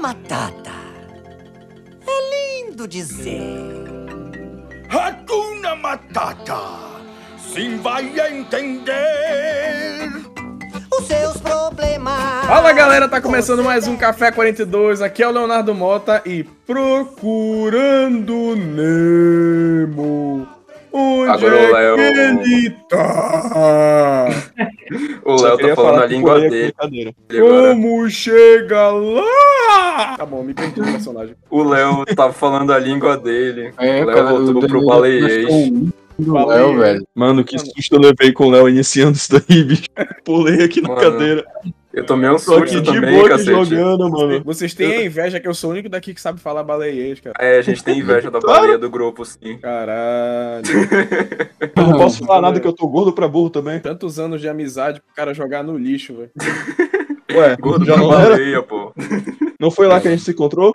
Matata. É lindo dizer. Hakuna Matata. Sim vai entender. Os seus problemas. Fala galera, tá começando mais um Café 42. Aqui é o Leonardo Mota e Procurando Nemo. Onde Agora é que ele tá? O Léo tá falando a língua dele. Como chega lá? Tá bom, me perdi no personagem. O Léo tava falando a língua dele. É, o Léo voltou o pro baleiês. Léo, velho. Mano, que susto eu levei com o Léo iniciando isso daí, bicho. Pulei aqui na Mano, cadeira. Eu tomei um susto de também, boa cacete. jogando, mano. Vocês têm a inveja que eu sou o único daqui que sabe falar baleiês, cara. É, a gente tem inveja da baleia do grupo, sim. Caralho. Eu não posso falar nada que eu tô gordo pra burro também. Tantos anos de amizade pro cara jogar no lixo, velho. Ué, Gordo era? baleia, pô. Não foi lá que a gente se encontrou?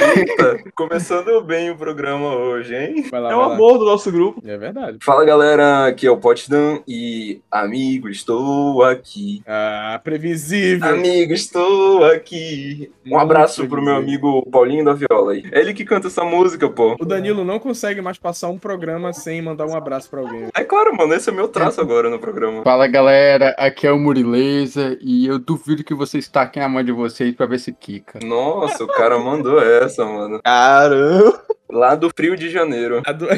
Eita, começando bem o programa hoje, hein? Lá, É o lá. amor do nosso grupo. É verdade. Fala galera, aqui é o Potsdam e amigo, estou aqui. Ah, previsível. Amigo, estou aqui. Um Muito abraço pro meu amigo Paulinho da Viola aí. É ele que canta essa música, pô. O Danilo não consegue mais passar um programa sem mandar um abraço pra alguém. É claro, mano, esse é meu traço agora no programa. Fala galera, aqui é o Murileza e eu duvido que vocês taquem a mão de vocês pra ver se quica. Nossa, o cara mandou essa, mano. Caramba. Lá do Frio de Janeiro. A do-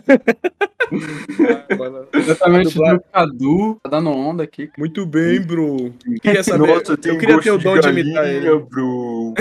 Exatamente do Cadu, tá dando onda aqui. Muito bem, bro. Queria saber. Nossa, tem eu queria ter o dom de de imitar galinha, ele. bro.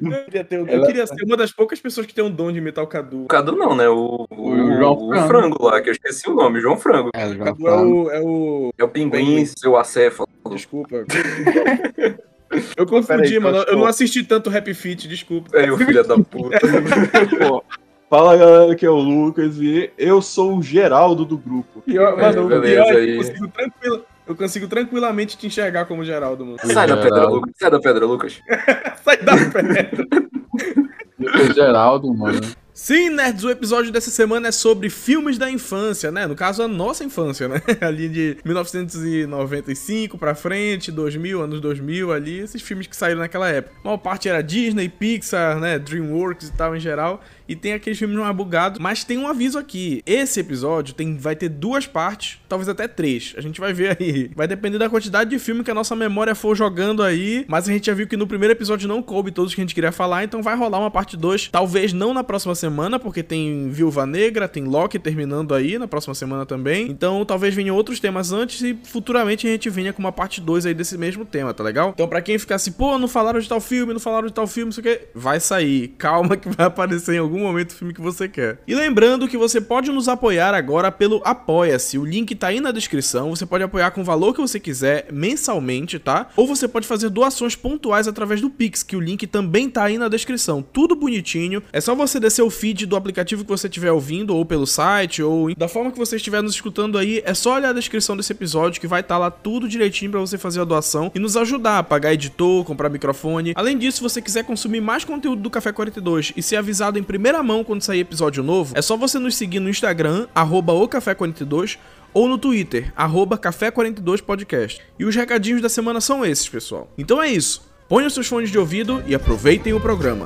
Eu queria, ter, o- eu Ela- queria ser uma das poucas pessoas que tem um dom de imitar o Cadu. O Cadu não, né? O, o, O João o Frango. frango lá, que eu esqueci o nome, João Frango. É, O João Cadu é Frango. o. É o... É o pinguim, seu acéfalo. Desculpa. Eu confundi, Peraí, mano. eu Eu não assisti tanto Rap Fit, desculpa. É, o filho da puta. Pô, Fala galera, aqui é o Lucas e eu sou o Geraldo do grupo. Pior, mano, o beleza pior é que aí. eu consigo, eu consigo tranquilamente te enxergar como Geraldo, mano. Sai da pedra, Geraldo. Lucas. Sai da pedra, Lucas. Sai da pedra. Eu sou Geraldo, mano. Sim, nerds, o episódio dessa semana é sobre filmes da infância, né? No caso, a nossa infância, né? Ali de 1995 pra frente, 2000, anos 2000 ali, esses filmes que saíram naquela época. A maior parte era Disney, Pixar, né? DreamWorks e tal em geral. E tem aqueles filmes mais bugados. Mas tem um aviso aqui. Esse episódio tem, vai ter duas partes, talvez até três. A gente vai ver aí. Vai depender da quantidade de filme que a nossa memória for jogando aí. Mas a gente já viu que no primeiro episódio não coube todos que a gente queria falar. Então vai rolar uma parte 2. Talvez não na próxima semana, porque tem Viúva Negra, tem Loki terminando aí na próxima semana também. Então talvez venham outros temas antes e futuramente a gente venha com uma parte 2 aí desse mesmo tema, tá legal? Então pra quem ficar assim, pô, não falaram de tal filme, não falaram de tal filme, não sei o que, vai sair. Calma que vai aparecer em algum momento o filme que você quer. E lembrando que você pode nos apoiar agora pelo Apoia-se. O link tá aí na descrição. Você pode apoiar com o valor que você quiser mensalmente, tá? Ou você pode fazer doações pontuais através do Pix, que o link também tá aí na descrição. Tudo bonitinho. É só você descer o feed do aplicativo que você estiver ouvindo, ou pelo site, ou da forma que você estiver nos escutando aí. É só olhar a descrição desse episódio que vai estar lá tudo direitinho pra você fazer a doação e nos ajudar a pagar editor, comprar microfone. Além disso, se você quiser consumir mais conteúdo do Café 42 e ser avisado em primeira mão quando sair episódio novo, é só você nos seguir no Instagram, arroba o Café 42 ou no Twitter, arroba Café 42 Podcast. E os recadinhos da semana são esses, pessoal. Então é isso. Ponham seus fones de ouvido e aproveitem o programa.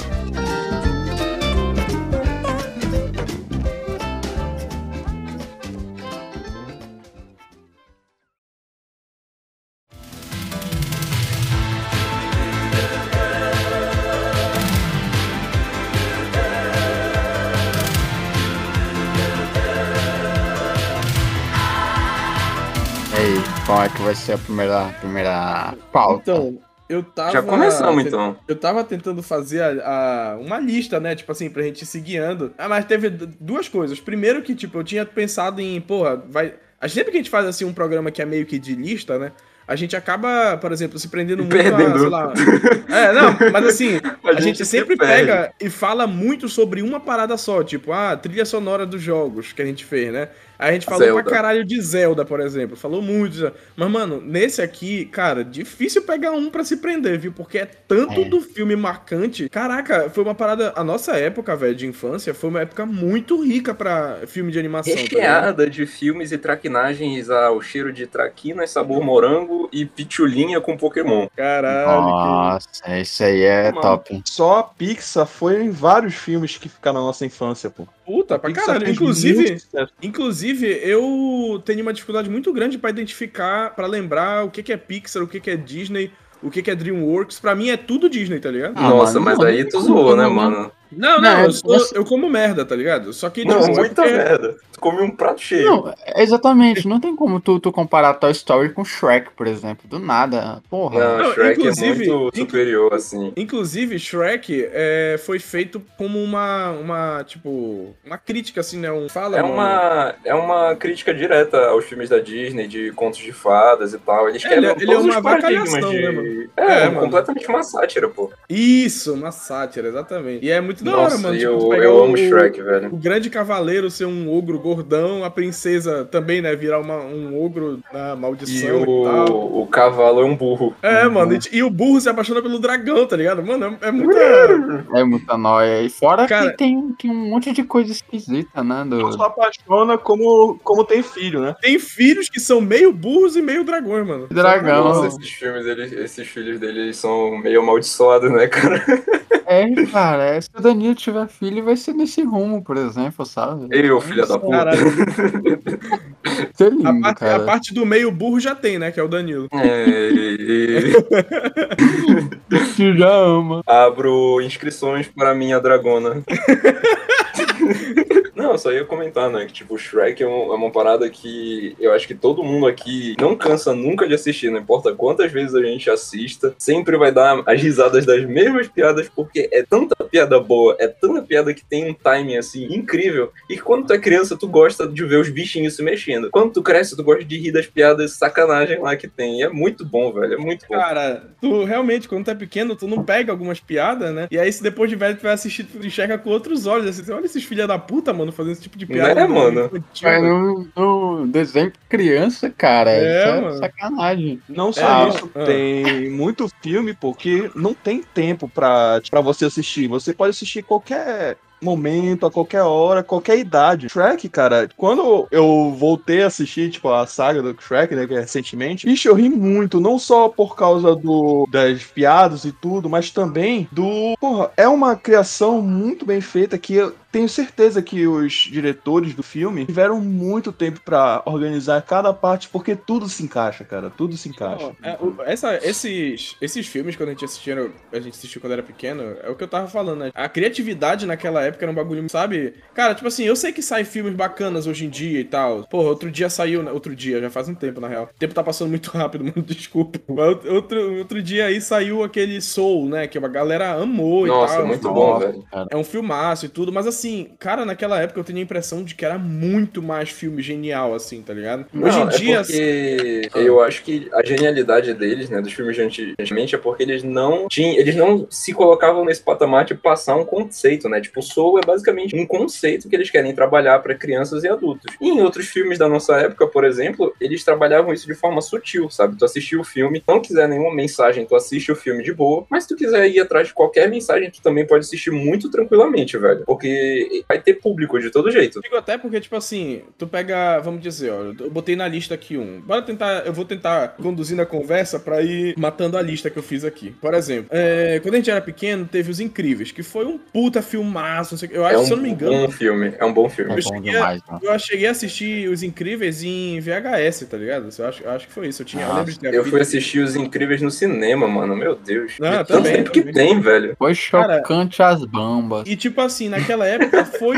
Qual é que vai ser a primeira, primeira pauta? Então, eu tava. Já começamos, então. Eu tava tentando fazer a, a- uma lista, né? Tipo assim, pra gente ir se guiando. Ah, mas teve duas coisas. Primeiro que, tipo, eu tinha pensado em, porra, vai. a- Sempre que a gente faz assim um programa que é meio que de lista, né? A gente acaba, por exemplo, se prendendo muito a, Perdendo. sei lá. É, não, mas assim, a, gente, se sempre perde. pega e fala muito sobre uma parada só, tipo, ah, trilha sonora dos jogos que a gente fez, né? A gente falou Zelda. pra caralho de Zelda, por exemplo. Falou muito. de Zelda. Mas, mano, nesse aqui, cara, difícil pegar um pra se prender, viu? Porque é tanto É. do filme marcante. Caraca, foi uma parada. A nossa época, velho, de infância, foi uma época muito rica pra filme de animação. tá? Recheada de filmes e traquinagens ao cheiro de traquinas, sabor morango e pitulinha com Pokémon. Caralho, Nossa, isso aí é Mano. top. Só a Pixar foi em vários filmes que ficaram na nossa infância, pô. Puta, pra caralho. Inclusive. Inclusive, eu tenho uma dificuldade muito grande pra identificar, pra lembrar o que que é Pixar, o que que é Disney, o que que é DreamWorks. Pra mim é tudo Disney, tá ligado? Ah, Nossa, mano, mas não, aí tu zoou, né, não. mano? Não, não, Não, eu, sou- essa- eu como merda, tá ligado? Só que, Não, tipo, é muita porque- merda. Tu come um prato cheio. Não, exatamente. Não tem como tu, tu comparar Toy Story com Shrek, por exemplo. Do nada. Porra. Não, Não, Shrek inclusive- é muito inc- superior, assim. Inclusive, Shrek é, foi feito como uma, uma, tipo, uma crítica, assim, né? Um fala, É uma, é uma crítica direta aos filmes da Disney, de contos de fadas e tal. Eles É, quebram ele é- ele é uma paradigmas de... né, mano? É, É, é mano. completamente uma sátira, pô. Isso, uma sátira, exatamente. E é muito da hora, Nossa, mano. tipo, eu, amo o- Shrek, velho. O grande cavaleiro ser um ogro gordão, a princesa também, né, virar uma- um ogro na E maldição e, tal. o, o cavalo é um burro. É, mano, e, e o burro se apaixona pelo dragão, tá ligado? Mano, é, é muita. É muita nóia. E fora Cara- que tem, tem um monte de coisa esquisita, né? Do... Só apaixona como, como tem filho, né? Tem filhos que são meio burros e meio dragões, mano. Dragão. Nossa, esses filmes, eles, esses filhos dele são meio amaldiçoados, né, cara? É, cara, é, se o Danilo tiver filho, vai ser nesse rumo, por exemplo, sabe? Eu, filha da puta. É a lindo, parte, cara. a parte do meio burro já tem, né? Que é o Danilo. É, e- Tu já ama. Abro inscrições para minha dragona. Não, só ia comentar, né? Que tipo, Shrek é, um- é uma parada que eu acho que todo mundo aqui não cansa nunca de assistir, não importa quantas vezes a gente assista, sempre vai dar as risadas das mesmas piadas, porque é tanta piada boa, é tanta piada que tem um timing assim incrível, e quando tu é criança, tu gosta de ver os bichinhos se mexendo. Quando tu cresce, tu gosta de rir das piadas sacanagem lá que tem. E é muito bom, velho. É muito bom. Cara, tu realmente, quando tu é pequeno, tu não pega algumas piadas, né? E aí, se depois de velho tu vai assistir, tu enxerga com outros olhos. Assim, olha esses filha da puta, mano, fazendo esse tipo de piada. Né, no- mano? infantil, Mas velho. no, no desenho criança, cara, É, isso é mano. sacanagem. Não só É, isso, ah. tem muito filme, porque não tem tempo pra, pra você assistir. Você pode assistir qualquer momento, a qualquer hora, qualquer idade. Shrek, cara, quando eu voltei a assistir, tipo, a saga do Shrek, né, que é recentemente, bicho, eu ri muito, não só por causa do das piadas e tudo, mas também do, porra, é uma criação muito bem feita que eu tenho certeza que os diretores do filme tiveram muito tempo pra organizar cada parte, porque tudo se encaixa, cara, tudo se encaixa. Não, é, o- essa- esses, esses filmes, quando a gente assistia, a gente assistiu quando era pequeno, é o que eu tava falando, né? A criatividade naquela época era um bagulho, sabe? Cara, tipo assim, eu sei que sai filmes bacanas hoje em dia e tal. Porra, outro dia saiu, né? outro dia, já faz um tempo, na real. O tempo tá passando muito rápido, mano, desculpa. Mas outro, outro dia aí saiu aquele Soul, né? Que a galera amou e Nossa, tal. muito Nossa, bom, velho. É um filmaço e tudo, mas assim, cara, naquela época eu tinha a impressão de que era muito mais filme genial, assim, tá ligado? Hoje Não, em dia. É porque Ah. eu acho que a genialidade deles, né, dos filmes de anti- antigamente, é porque eles não tinham, eles não se colocavam nesse patamar de passar um conceito, né? Tipo, o Soul é basicamente um conceito que eles querem trabalhar para crianças e adultos. E em outros filmes da nossa época, por exemplo, eles trabalhavam isso de forma sutil, sabe? Tu assistiu o filme, não quiser nenhuma mensagem, tu assiste o filme de boa, mas se tu quiser ir atrás de qualquer mensagem, tu também pode assistir muito tranquilamente, velho. Porque vai ter público de todo jeito. Digo até porque, tipo assim, tu pega, vamos dizer, ó, eu botei na lista aqui um. Bora tentar, eu vou tentar conduzir na conversa pra ir matando a lista que eu fiz aqui. Por exemplo, é, quando a gente era pequeno, teve Os Incríveis, que foi um puta filmaço, não sei o que. Eu acho, é um se eu não me engano, bom filme, é um bom filme. É Eu bom cheguei demais, mano. eu cheguei a assistir Os Incríveis em VHS, tá ligado? Eu acho, eu acho que foi isso. Eu tinha, eu Nossa, lembro de ter Eu a fui assistir Os Incríveis no cinema, mano. Meu Deus. Ah, De tanto também, tempo que também. tem, velho. Foi chocante as bambas. E tipo assim, naquela época foi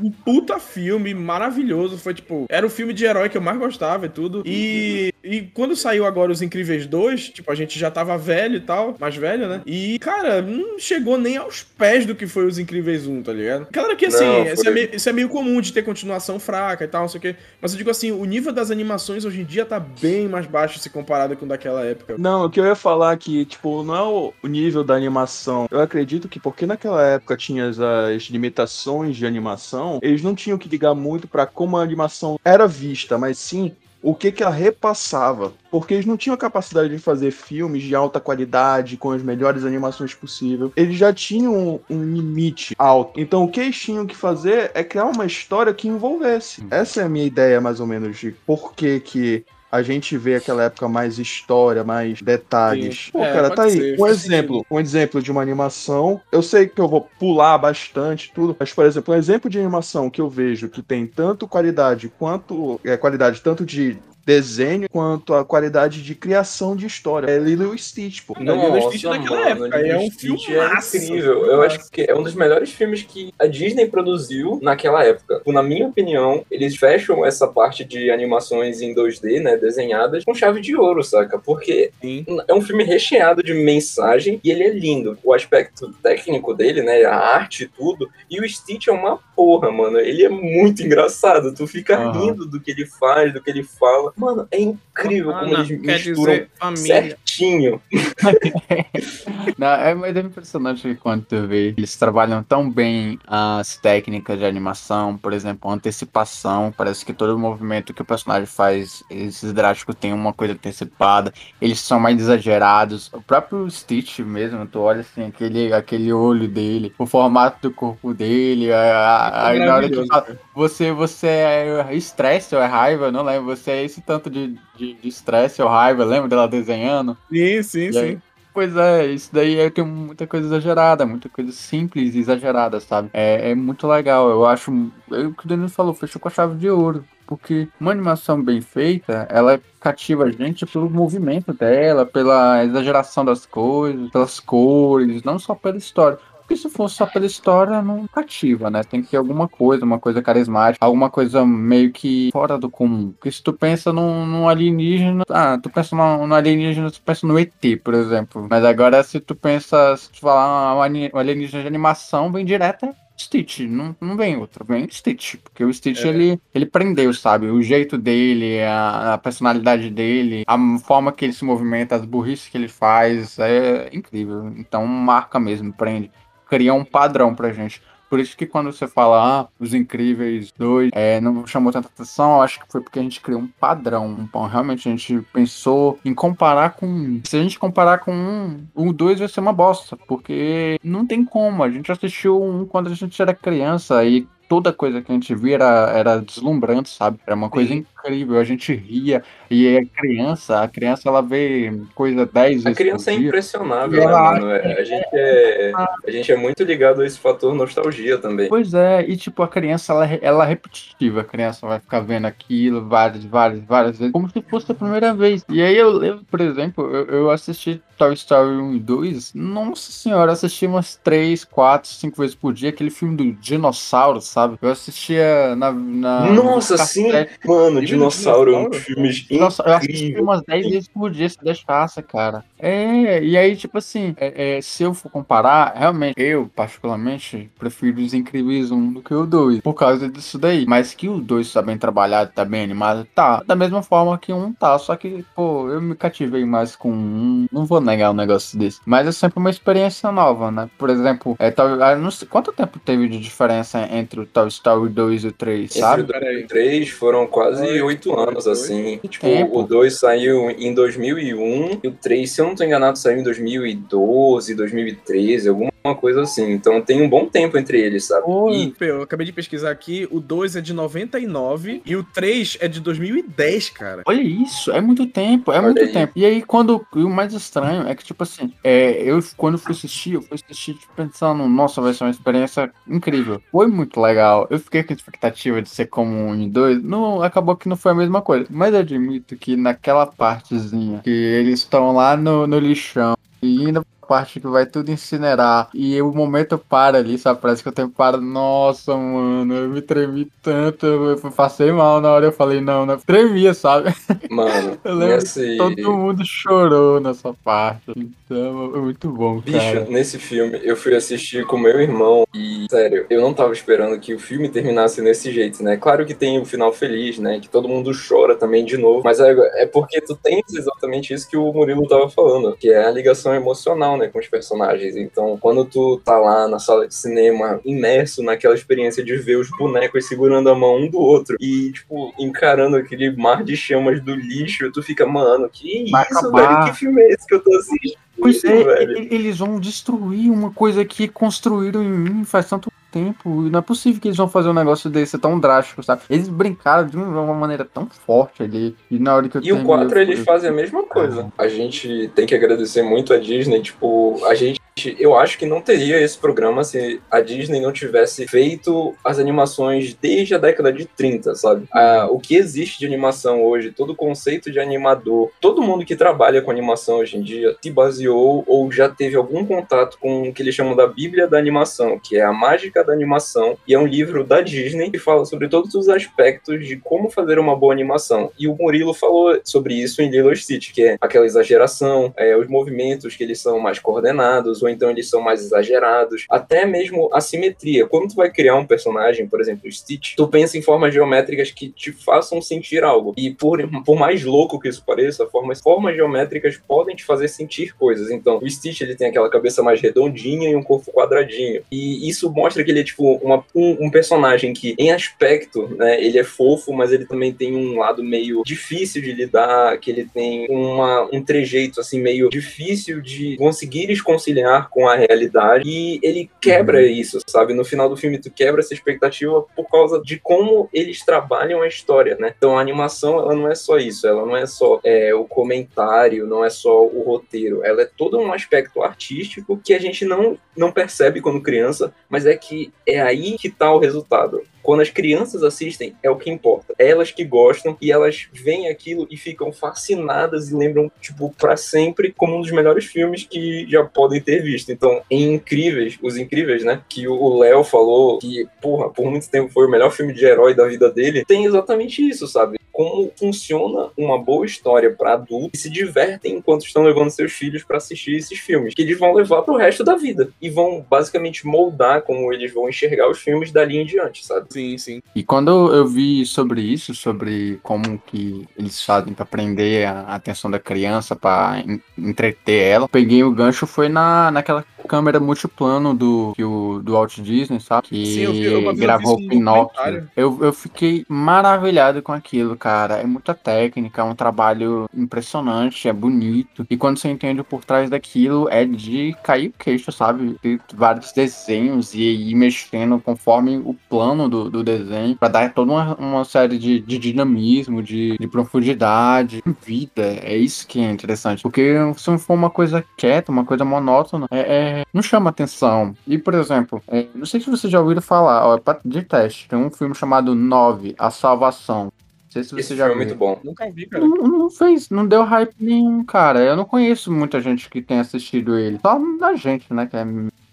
um puta filme maravilhoso. Foi tipo, era o filme de herói que eu mais gostava e tudo. E, e quando saiu agora Os Incríveis 2, tipo, a gente já tava velho e tal, mais velho, né? E, cara, não chegou nem aos pés do que foi Os Incríveis 1, tá ligado? Claro que assim, Não, isso, foi- é meio, isso é meio comum de ter continuação fraca e tal, não sei o quê. Mas eu digo assim, o nível das animações hoje em dia tá bem mais baixo se comparado com o daquela época. Não, o que eu ia falar que, tipo, não é o, o nível da animação. Eu acredito que porque naquela época tinha as, as limitações de animação, eles não tinham que ligar muito pra como a animação era vista, mas sim o que que ela repassava. Porque eles não tinham a capacidade de fazer filmes de alta qualidade, com as melhores animações possível. Eles já tinham um, um limite alto. Então o que eles tinham que fazer é criar uma história que envolvesse. Essa é a minha ideia, mais ou menos, de por que que a gente vê aquela época mais história, mais detalhes. Sim. Pô, É, cara, tá aí. ser, Um exemplo, um exemplo de uma animação. Eu sei que eu vou pular bastante tudo, mas, por exemplo, um exemplo de animação que eu vejo que tem tanto qualidade quanto. É, qualidade tanto de desenho quanto a qualidade de criação de história. É Lilo e Stitch, pô. Não, Lilo e Stitch naquela mano, época, Lilo é um Stitch filmaço, É incrível. Eu acho que é um dos melhores filmes que a Disney produziu naquela época. Na minha opinião, eles fecham essa parte de animações em 2D, né, desenhadas, com chave de ouro, saca? Porque Sim. é um filme recheado de mensagem e ele é lindo. O aspecto técnico dele, né, a arte e tudo. E o Stitch é uma porra, mano. Ele é muito engraçado. Tu fica Aham. rindo do que ele faz, do que ele fala. Mano, é incrível como Ana, eles quer misturam dizer família. certinho. Não, é, mas é impressionante quando tu vê, eles trabalham tão bem as técnicas de animação, por exemplo, antecipação. Parece que todo movimento que o personagem faz, esses drásticos tem uma coisa antecipada. Eles são mais exagerados. O próprio Stitch mesmo, tu olha assim, aquele, aquele olho dele, o formato do corpo dele, a- aí na hora que fala, você, você é estresse ou é raiva, não lembro, você é esse tanto de de de estresse ou raiva, lembra dela desenhando? Sim, sim, E aí, sim. Pois é, isso daí é, tem muita coisa exagerada, muita coisa simples e exagerada, sabe? É, é muito legal, eu acho. É o que o Danilo falou, fechou com a chave de ouro. Porque uma animação bem feita, ela cativa a gente pelo movimento dela, pela exageração das coisas, pelas cores, não só pela história. Porque se fosse só pela história, não cativa, né? Tem que ter alguma coisa, uma coisa carismática, alguma coisa meio que fora do comum. Porque se tu pensa num, num alienígena, ah, tu pensa num, num alienígena, tu pensa no ET, por exemplo. Mas agora se tu pensa, se tu falar um alienígena de animação, vem direto é Stitch, não, não vem outro, vem Stitch, porque o Stitch É. ele, ele prendeu, sabe? O jeito dele, a, a personalidade dele, a forma que ele se movimenta, as burrices que ele faz, é incrível. Então marca mesmo, prende cria um padrão pra gente. Por isso que quando você fala, ah, Os Incríveis 2 é, não chamou tanta atenção, eu acho que foi porque a gente criou um padrão. Então, realmente, a gente pensou em comparar com. Se a gente comparar com um, o 2 vai ser uma bosta, porque não tem como. A gente assistiu um quando a gente era criança e toda coisa que a gente via era, era deslumbrante, sabe? Era uma coisa Sim. incrível, a gente ria. E a criança, a criança ela vê coisa 10 vezes A criança é impressionável, né, mano? É, A gente é, a gente é muito ligado a esse fator nostalgia também. Pois é, e tipo, a criança, ela, ela é repetitiva, a criança vai ficar vendo aquilo várias, várias, várias vezes, como se fosse a primeira vez. E aí eu lembro, por exemplo, eu, eu assisti Toy Story 1 e 2, nossa senhora, assisti umas 3, 4, 5 vezes por dia, aquele filme do dinossauro, sabe? Eu assistia na... na Nossa, no sim, mano, do Dinossauro é um Dinossauro? filme Nossa, eu assisti umas 10 vezes por dia se deixasse, cara. É, e aí, tipo assim, é, é, se eu for comparar, realmente, eu, particularmente, prefiro os Incríveis 1 do que o 2, por causa disso daí. Mas que o 2 tá bem trabalhado, tá bem animado, tá. Da mesma forma que um tá, só que, pô, eu me cativei mais com um, não vou negar um negócio desse. Mas é sempre uma experiência nova, né? Por exemplo, é, ah, não sei, quanto tempo teve de diferença entre o Toy Story 2 e o 3, Entre sabe? o 2 e Peraí. o 3 foram quase Oito, anos, assim. Tipo, Tempo. o 2 saiu em 2001 e o 3, se eu não tô enganado, saiu em 2012, 2013, alguma coisa assim. Então tem um bom tempo entre eles, sabe? Oi. E Eu acabei de pesquisar aqui, o 2 é de 99 e o 3 é de 2010, cara. Olha isso, é muito tempo, é Olha muito aí. tempo. E aí, quando. E o mais estranho é que, tipo assim, é, eu quando fui assistir, eu fui assistir tipo, pensando, nossa, vai ser uma experiência incrível. Foi muito legal. Eu fiquei com expectativa de ser como um e dois. Não, acabou que não foi a mesma coisa. Mas eu admito que naquela partezinha que eles estão lá no, no lixão e pra parte que vai tudo incinerar e o momento para ali, sabe? Parece que o tempo para. Nossa, mano, eu me tremi tanto, eu passei mal na hora, eu falei, não, não, tremia, sabe? Mano, Eu lembro nesse, Todo mundo chorou nessa parte. Então, é muito bom, bicho, cara. nesse filme eu fui assistir com meu irmão e, sério, eu não tava esperando que o filme terminasse desse jeito, né? Claro que tem o final feliz, né? Que todo mundo chora também de novo, mas é, é porque tu tens exatamente isso que o Murilo tava falando, que é a ligação emocional, né, com os personagens. Então, quando tu tá lá na sala de cinema, imerso naquela experiência de ver os bonecos segurando a mão um do outro e, tipo, encarando aquele mar de chamas do lixo, tu fica, mano, que Vai isso, acabar. velho? Que filme é esse que eu tô assistindo? Pois é, velho? eles vão destruir uma coisa que construíram em mim faz tanto tempo. Não é possível que eles vão fazer um negócio desse tão drástico, sabe? Eles brincaram de uma maneira tão forte ali. E na hora que eu E o terminei, 4 eu- eles fazem a mesma coisa. A gente tem que agradecer muito a Disney, tipo, a gente eu acho que não teria esse programa se a Disney não tivesse feito as animações desde a década de 30, sabe? Ah, o que existe de animação hoje, todo o conceito de animador, todo mundo que trabalha com animação hoje em dia se baseou ou já teve algum contato com o que eles chamam da Bíblia da Animação, que é a mágica da animação, e é um livro da Disney que fala sobre todos os aspectos de como fazer uma boa animação. E o Murilo falou sobre isso em Lilo Stitch, que é aquela exageração, é, os movimentos que eles são mais coordenados, ou então eles são mais exagerados, até mesmo a simetria. Quando tu vai criar um personagem, por exemplo, o Stitch, tu pensa em formas geométricas que te façam sentir algo. E por, por mais louco que isso pareça, formas, formas geométricas podem te fazer sentir coisas. Então, o Stitch ele tem aquela cabeça mais redondinha e um corpo quadradinho. E isso mostra que ele é tipo uma, um, um personagem que, em aspecto, né, ele é fofo, mas ele também tem um lado meio difícil de lidar, que ele tem uma, um trejeito assim meio difícil de conseguires conciliar com a realidade e ele quebra isso, sabe? No final do filme tu quebra essa expectativa por causa de como eles trabalham a história, né? Então a animação ela não é só isso, ela não é só é, o comentário, não é só o roteiro, ela é todo um aspecto artístico que a gente não, não percebe quando criança, mas é que é aí que tá o resultado. Quando as crianças assistem, é o que importa. Elas que gostam e elas veem aquilo e ficam fascinadas e lembram, tipo, para sempre como um dos melhores filmes que já podem ter visto. Então, em Incríveis, os Incríveis, né, que o Léo falou que, porra, por muito tempo foi o melhor filme de herói da vida dele, tem exatamente isso, sabe? Como funciona uma boa história para adultos que se divertem enquanto estão levando seus filhos para assistir esses filmes, que eles vão levar pro resto da vida e vão basicamente moldar como eles vão enxergar os filmes dali em diante, sabe? Sim, sim. E quando eu vi sobre isso, sobre como que eles fazem pra prender a atenção da criança, pra en- entreter ela, peguei o gancho foi na, naquela câmera multiplano do, o, do Walt Disney, sabe? Que Sim, eu vi- uma vez eu vi gravou o Pinóquio. documentário. Eu, eu fiquei maravilhado com aquilo, cara. É muita técnica, é um trabalho impressionante, é bonito. E quando você entende por trás daquilo, é de cair o queixo, sabe? Ter vários desenhos e ir mexendo conforme o plano do, do desenho, pra dar toda uma, uma série de, de dinamismo, de, de profundidade, de vida. É isso que é interessante. Porque se não for uma coisa quieta, uma coisa monótona, é, é- não chama atenção. E, por exemplo, é, não sei se vocês já ouviram falar, ó, pra- de teste, tem um filme chamado 9, A Salvação. Não sei se você Esse já filme é viu. muito bom. Nunca vi, cara. Não, não fez, não deu hype nenhum, cara. Eu não conheço muita gente que tenha assistido ele. Só a gente, né? Que é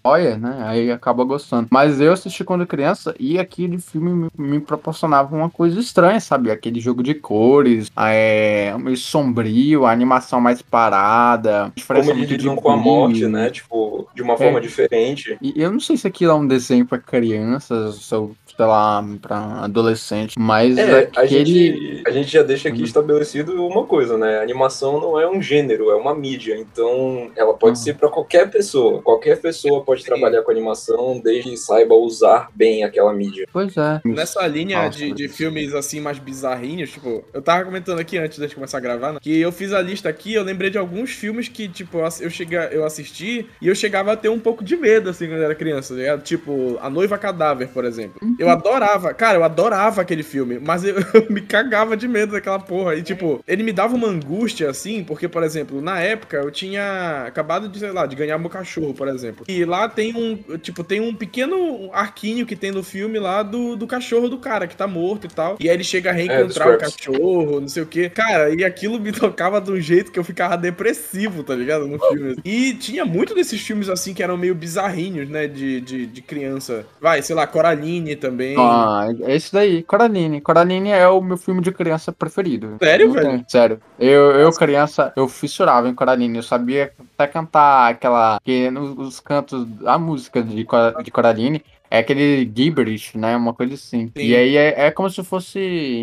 olha, né? Aí acaba gostando. Mas eu assisti quando criança e aquele filme me, me proporcionava uma coisa estranha, sabe? Aquele jogo de cores, é, meio sombrio, a animação mais parada, Como eles lidam com a morte, né? Tipo, de uma forma É. diferente. E eu não sei se aquilo é um desenho pra crianças, ou sei lá, pra adolescente, mas É, a aquele. gente, a gente já deixa aqui Uhum. estabelecido uma coisa, né? A animação não é um gênero, é uma mídia. Então, ela pode Uhum. ser para qualquer pessoa. Qualquer pessoa pode trabalhar com animação desde que saiba usar bem aquela mídia. Pois é. Nessa linha Nossa, de, de filmes assim mais bizarrinhos, tipo, eu tava comentando aqui antes de começar a gravar, né, que eu fiz a lista aqui, eu lembrei de alguns filmes que, tipo, eu, chega, eu assisti e eu chegava a ter um pouco de medo, assim, quando eu era criança, ligado? Tipo, A Noiva Cadáver, por exemplo. Eu adorava, cara, eu adorava aquele filme, mas eu, eu me cagava de medo daquela porra. E, tipo, ele me dava uma angústia, assim, porque, por exemplo, na época eu tinha acabado de, sei lá, de ganhar meu cachorro, por exemplo. E lá tem um, tipo, tem um pequeno arquinho que tem no filme lá do, do cachorro do cara que tá morto e tal. E aí ele chega a reencontrar É, o cachorro, não sei o que. Cara, e aquilo me tocava de um jeito que eu ficava depressivo, tá ligado? No filme. E tinha muito desses filmes assim que eram meio bizarrinhos, né? De, de, de criança. Vai, sei lá, Coraline também. Ah, é esse daí, Coraline. Coraline é o meu filme de criança preferido. Sério, Não velho? tem, Sério. Eu, eu, criança, eu fissurava em Coraline. Eu sabia até cantar aquela. Que nos os cantos, a música de, de Coraline. É aquele gibberish, né? Uma coisa assim. Sim. E aí é, é como se fosse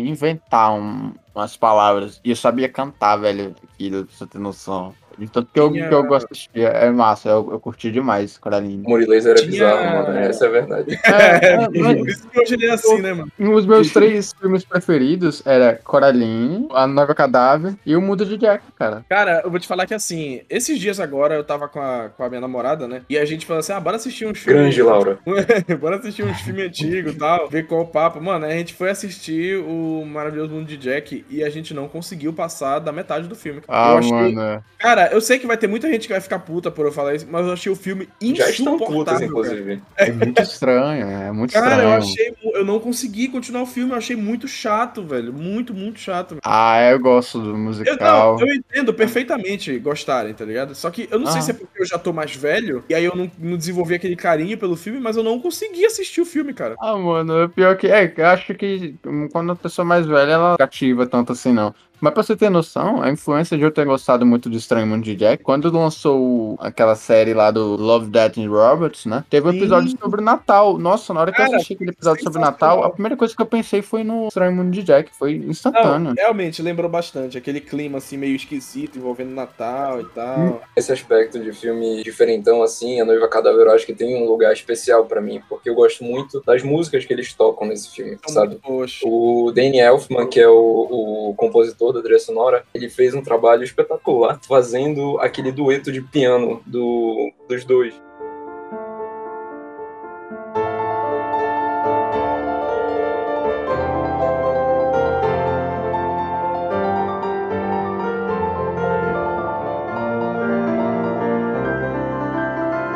inventar um- umas palavras. E eu sabia cantar, velho, aquilo, pra você ter noção. De tanto que eu, Tinha- que eu gosto de assistir. É massa, eu, eu curti demais Coraline. Laser era Tinha- bizarro, mano. Essa é a verdade. É, é, Por isso que hoje ele é assim, né, mano? Os meus três filmes preferidos era Coraline, A Nova Cadáver e O Mundo de Jack, cara. Cara, eu vou te falar que assim, esses dias agora eu tava com a, com a minha namorada, né? E a gente falou assim: ah, bora assistir uns filmes. Grande, Laura. bora assistir uns filmes antigos e tal, ver qual o papo. Mano, a gente foi assistir o Maravilhoso Mundo de Jack e a gente não conseguiu passar da metade do filme. Ah, eu achei- mano. Cara, eu sei que vai ter muita gente que vai ficar puta por eu falar isso, mas eu achei o filme Já estão insuportável. putas, cara. É muito estranho, é muito Cara, estranho. eu achei. Eu não consegui continuar o filme, eu achei muito chato, velho. Muito, muito chato. velho. Ah, eu gosto do Eu, musical. não, eu entendo perfeitamente gostarem, tá ligado? Só que eu não sei Ah. se é porque eu já tô mais velho, e aí eu não, não desenvolvi aquele carinho pelo filme, mas eu não consegui assistir o filme, cara. Ah, mano, é pior que. É, eu acho que quando a pessoa é mais velha, ela não cativa tanto assim, não. Mas pra você ter noção, a influência de eu ter gostado muito do Estranho Mundo de Jack, quando lançou aquela série lá do Love, Death and Robots, né? Teve um Sim. episódio sobre Natal. Nossa, na hora que eu Cara, assisti aquele episódio sobre. Natal, a primeira coisa que eu pensei foi no Estranho Mundo de Jack. Foi Não, instantâneo. realmente, lembrou bastante. Aquele clima, assim, meio esquisito, envolvendo Natal e tal. Hum. Esse aspecto de filme diferentão, assim, A Noiva Cadáver, eu acho que tem um lugar especial pra mim, porque eu gosto muito das músicas que eles tocam nesse filme, São sabe? O Danny Elfman, que é o, o compositor da trilha sonora, ele fez um trabalho espetacular fazendo aquele dueto de piano do, dos dois.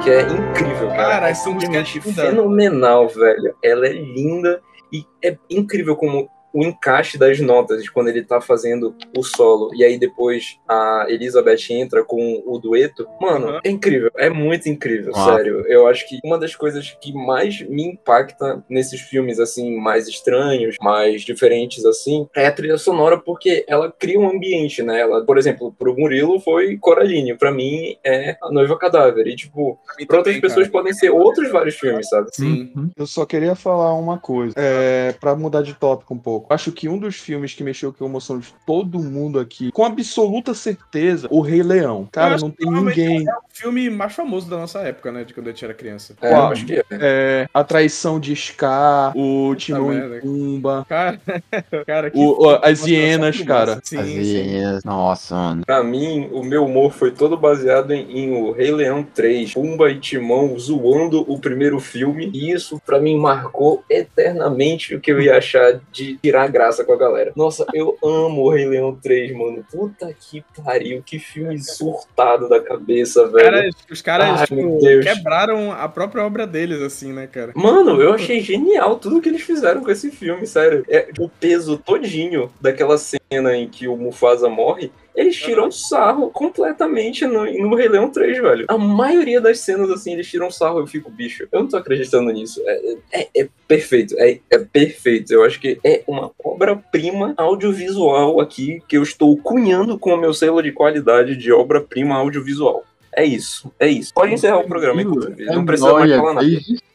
Que é incrível, cara. Cara, é essa música é fenomenal, velho. Ela é linda e é incrível como o encaixe das notas de quando ele tá fazendo o solo e aí depois a Elizabeth entra com o dueto. Mano, Uhum. é incrível, é muito incrível, Ah. sério. Eu acho que uma das coisas que mais me impacta nesses filmes assim mais estranhos, mais diferentes assim, é a trilha sonora porque ela cria um ambiente, né? Ela, por exemplo, pro Murilo foi Coraline, pra mim é A Noiva Cadáver e tipo, pra outras pessoas cara. podem ser outros vários filmes, sabe? Sim. Uhum. Eu só queria falar uma coisa, é, para mudar de tópico um pouco. Acho que um dos filmes que mexeu com a emoção de todo mundo aqui, com absoluta certeza, O Rei Leão. Cara, não tem ninguém. É o filme mais famoso da nossa época, né? De quando a gente era criança. É, Qual? eu acho que é. É, a traição de Scar, o Timão e Pumba, Cara, cara que o- o- as hienas, cara. Sim, As hienas, Nossa, mano. Pra mim, o meu humor foi todo baseado em, em O Rei Leão 3, Pumba e Timão zoando o primeiro filme. E isso, pra mim, marcou eternamente o que eu ia achar de tirar graça com a galera. Nossa, eu amo O Rei Leão 3, mano. Puta que pariu, que filme surtado da cabeça, velho. Cara, os caras Ai, tipo, quebraram a própria obra deles, assim, né, cara? Mano, eu achei genial tudo que eles fizeram com esse filme, sério. É o peso todinho daquela cena em que o Mufasa morre. Eles tiram sarro completamente no, no Rei Leão 3, velho. A maioria das cenas, assim, eles tiram sarro. Eu fico, bicho, eu não tô acreditando nisso. É, é, é perfeito, é, é perfeito. Eu acho que é uma obra-prima audiovisual aqui que eu estou cunhando com o meu selo de qualidade de obra-prima audiovisual. É isso, é isso. Pode encerrar o programa, inclusive. Não precisa mais falar nada.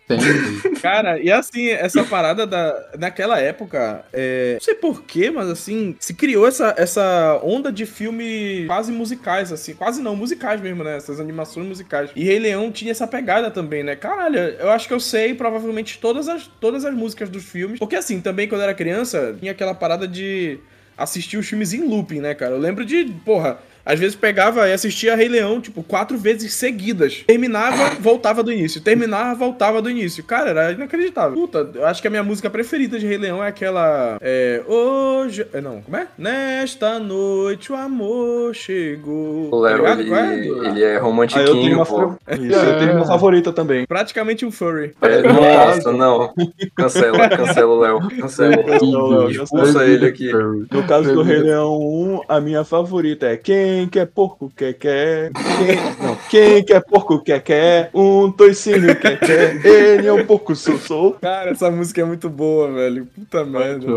Cara, e assim, essa parada da. Naquela época, é, não sei porquê, mas assim, se criou essa, essa onda de filme quase musicais, assim, quase não, musicais mesmo, né? Essas animações musicais. E Rei Leão tinha essa pegada também, né? Caralho, eu acho que eu sei provavelmente todas as, todas as músicas dos filmes. Porque assim, também quando eu era criança, tinha aquela parada de assistir os filmes em looping, né, cara? Eu lembro de, porra. Às vezes pegava e assistia Rei Leão, tipo, quatro vezes seguidas. Terminava, voltava do início. Terminava, voltava do início. Cara, era inacreditável. Puta, eu acho que a minha música preferida de Rei Leão é aquela. É. Hoje. é, Não, como é? Nesta noite o amor chegou. O Léo, Tá ele, é? ele é Aí eu tenho romantiquinho, uma, pô. Isso, eu tenho uma favorita também. Praticamente um furry. É, nossa, não. Cancela, cancela o Léo. Cancela. Não, Léo, Expulsa ele aqui. No caso do Rei Leão 1, a minha favorita é Quem quer porco quer quer. Quem, não, quem quer porco quer quer. Um toicinho quer quer. Ele é um porco sou sou. Cara, essa música é muito boa, velho. Puta merda.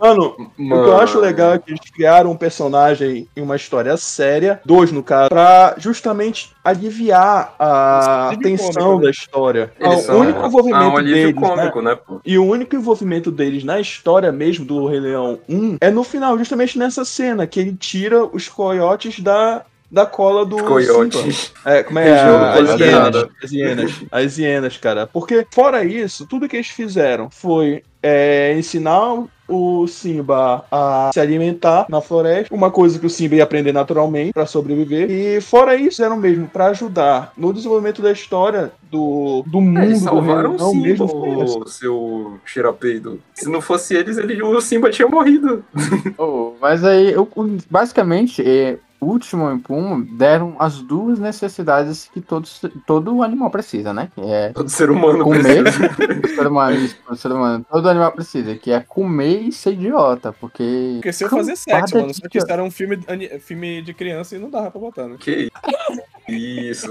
Mano, o que eu acho legal é que eles criaram um personagem em uma história séria, dois no caso, pra justamente aliviar a Alívio tensão cômico, né? da história. Eles o único envolvimento um deles, né? cômico, né, pô? E o único envolvimento deles na história mesmo do Rei Leão 1 é no final, justamente nessa cena, que ele tira os coiotes da, da cola do. Coiotes. É, como é? A- As hienas, as hienas. As hienas, cara. Porque, fora isso, tudo que eles fizeram foi é, ensinar o Simba a se alimentar na floresta, uma coisa que o Simba ia aprender naturalmente pra sobreviver. E fora isso, eram mesmo pra ajudar no desenvolvimento da história do, do mundo. É, Eles do salvaram o reino, Simba, mesmo o seu xerapeido. Se não fosse eles, ele, o Simba tinha morrido. Oh, mas aí, eu, basicamente, é, o último Impum deram as duas necessidades que todos, todo animal precisa, né? Que é Todo ser humano comer, ser humano, ser humano, todo animal precisa, que é comer e ser idiota, porque... Porque se eu fazer sexo, mano, só que isso era um filme, filme de criança e não dava pra botar, né? Que isso,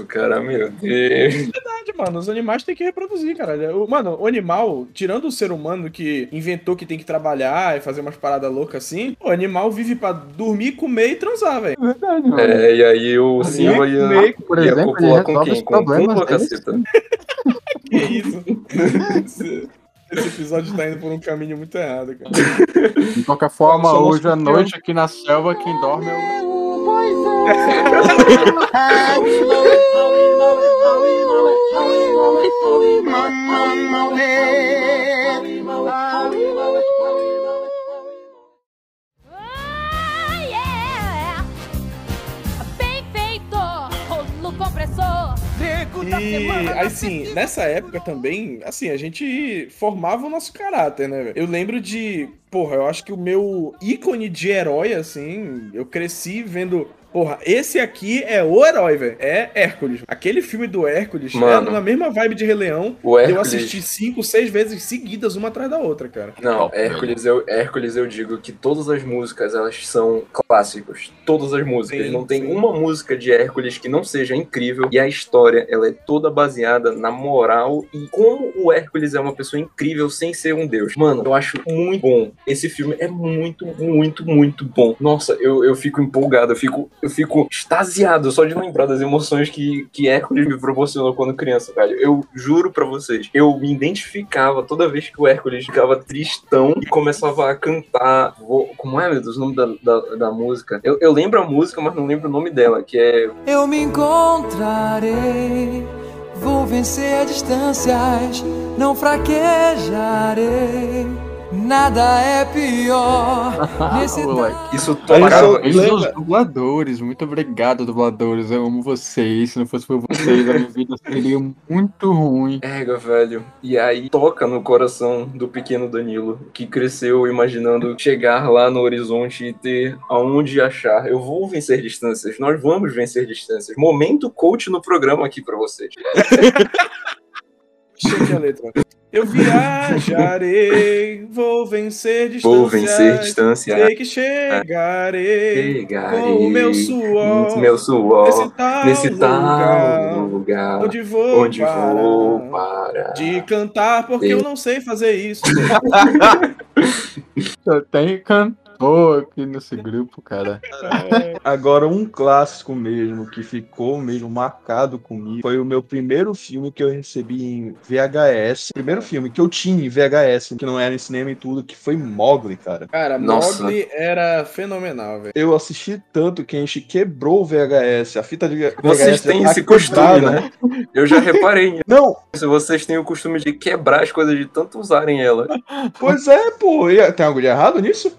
cara, meu Deus. verdade, mano. Os animais têm que reproduzir, caralho. O- Mano, o animal, tirando o ser humano que inventou que tem que trabalhar e fazer umas paradas loucas assim, o animal vive pra dormir, comer e transar, velho. É verdade, mano. É, e aí o Simba ia, Comer, por ia exemplo, ele copular com quem? os Com Pumba, deles. caceta? Que isso? esse, episódio tá indo por um caminho muito errado, cara. De qualquer forma, hoje à noite aqui na selva, quem dorme é o... Ah, yeah! Bem feito, rolo compressor. E assim, nessa época também, assim, a gente formava o nosso caráter, né? Eu lembro de, porra, eu acho que o meu ícone de herói, assim, eu cresci vendo. Porra, esse aqui é o herói, velho. É Hércules. Aquele filme do Hércules Mano. é na mesma vibe de Rei Leão. O Eu Hércules. assisti cinco, seis vezes seguidas, uma atrás da outra, cara. Não, Hércules eu, Hércules eu digo que todas as músicas elas são clássicos. Todas as músicas. Sim, não tem sim. uma música de Hércules que não seja incrível. E a história, ela é toda baseada na moral e como o Hércules é uma pessoa incrível sem ser um deus. Mano, eu acho muito bom. Esse filme é muito, muito, muito bom. Nossa, eu, eu fico empolgado, eu fico, eu fico extasiado só de lembrar das emoções que, que Hércules me proporcionou quando criança, velho. Eu juro pra vocês, eu me identificava toda vez que o Hércules ficava tristão e começava a cantar. Vou- como é, meu Deus, o nome da, da, da música? Eu, eu lembro a música, mas não lembro o nome dela, que é. Eu me encontrarei, vou vencer distâncias, não fraquejarei. Nada é pior nesse Moleque. Isso sou- Eles Lembra? os dubladores, muito obrigado, dubladores. Eu amo vocês. Se não fosse por vocês, a minha vida seria muito ruim. Ega, velho. E aí toca no coração do pequeno Danilo, que cresceu imaginando chegar lá no horizonte e ter aonde achar. Eu vou vencer distâncias, nós vamos vencer distâncias. Momento coach no programa aqui pra vocês. Cheio a letra. Eu viajarei, vou vencer distâncias. Vou vencer distâncias. Sei que chegarei, Chegarei com o meu suor. Meu suor. Nesse tal, Nesse lugar, tal lugar. onde vou Onde parar. vou parar. De cantar, porque eu não sei fazer isso. Só tem cantor aqui nesse grupo, cara. Agora, um clássico mesmo, que ficou mesmo marcado comigo, foi o meu primeiro filme que eu recebi em VHS. Primeiro filme que eu tinha em VHS, que não era em cinema e tudo, que foi Mogli, cara. Cara, Nossa. Mogli era fenomenal, velho. Eu assisti tanto que a gente quebrou o VHS. A fita de VHS Vocês têm tá esse costume, quebrada. né? Eu já reparei Não, nisso. Vocês têm o costume de quebrar as coisas de tanto usarem ela. pois é, pô. E Tem algo de errado nisso?